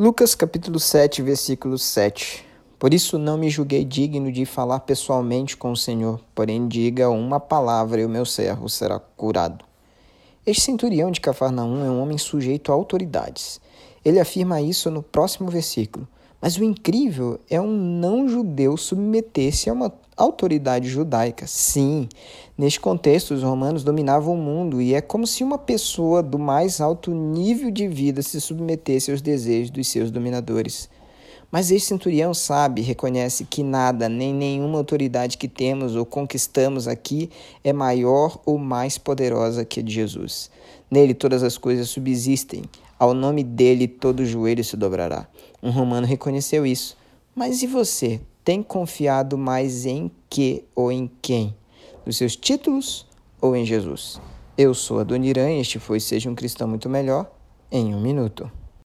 Lucas capítulo 7, versículo 7. Por isso não me julguei digno de falar pessoalmente com o Senhor, porém diga uma palavra e o meu servo será curado. Este centurião de Cafarnaum é um homem sujeito a autoridades. Ele afirma isso no próximo versículo. Mas o incrível é um não-judeu submeter-se a uma autoridade judaica. Sim, neste contexto, os romanos dominavam o mundo e é como se uma pessoa do mais alto nível de vida se submetesse aos desejos dos seus dominadores. Mas este centurião sabe, reconhece que nada, nem nenhuma autoridade que temos ou conquistamos aqui é maior ou mais poderosa que a de Jesus. Nele todas as coisas subsistem, ao nome dele todo joelho se dobrará. Um romano reconheceu isso. Mas e você? Tem confiado mais em que ou em quem? Nos seus títulos ou em Jesus? Eu sou a Dona Irã e este foi Seja um Cristão Muito Melhor em um Minuto.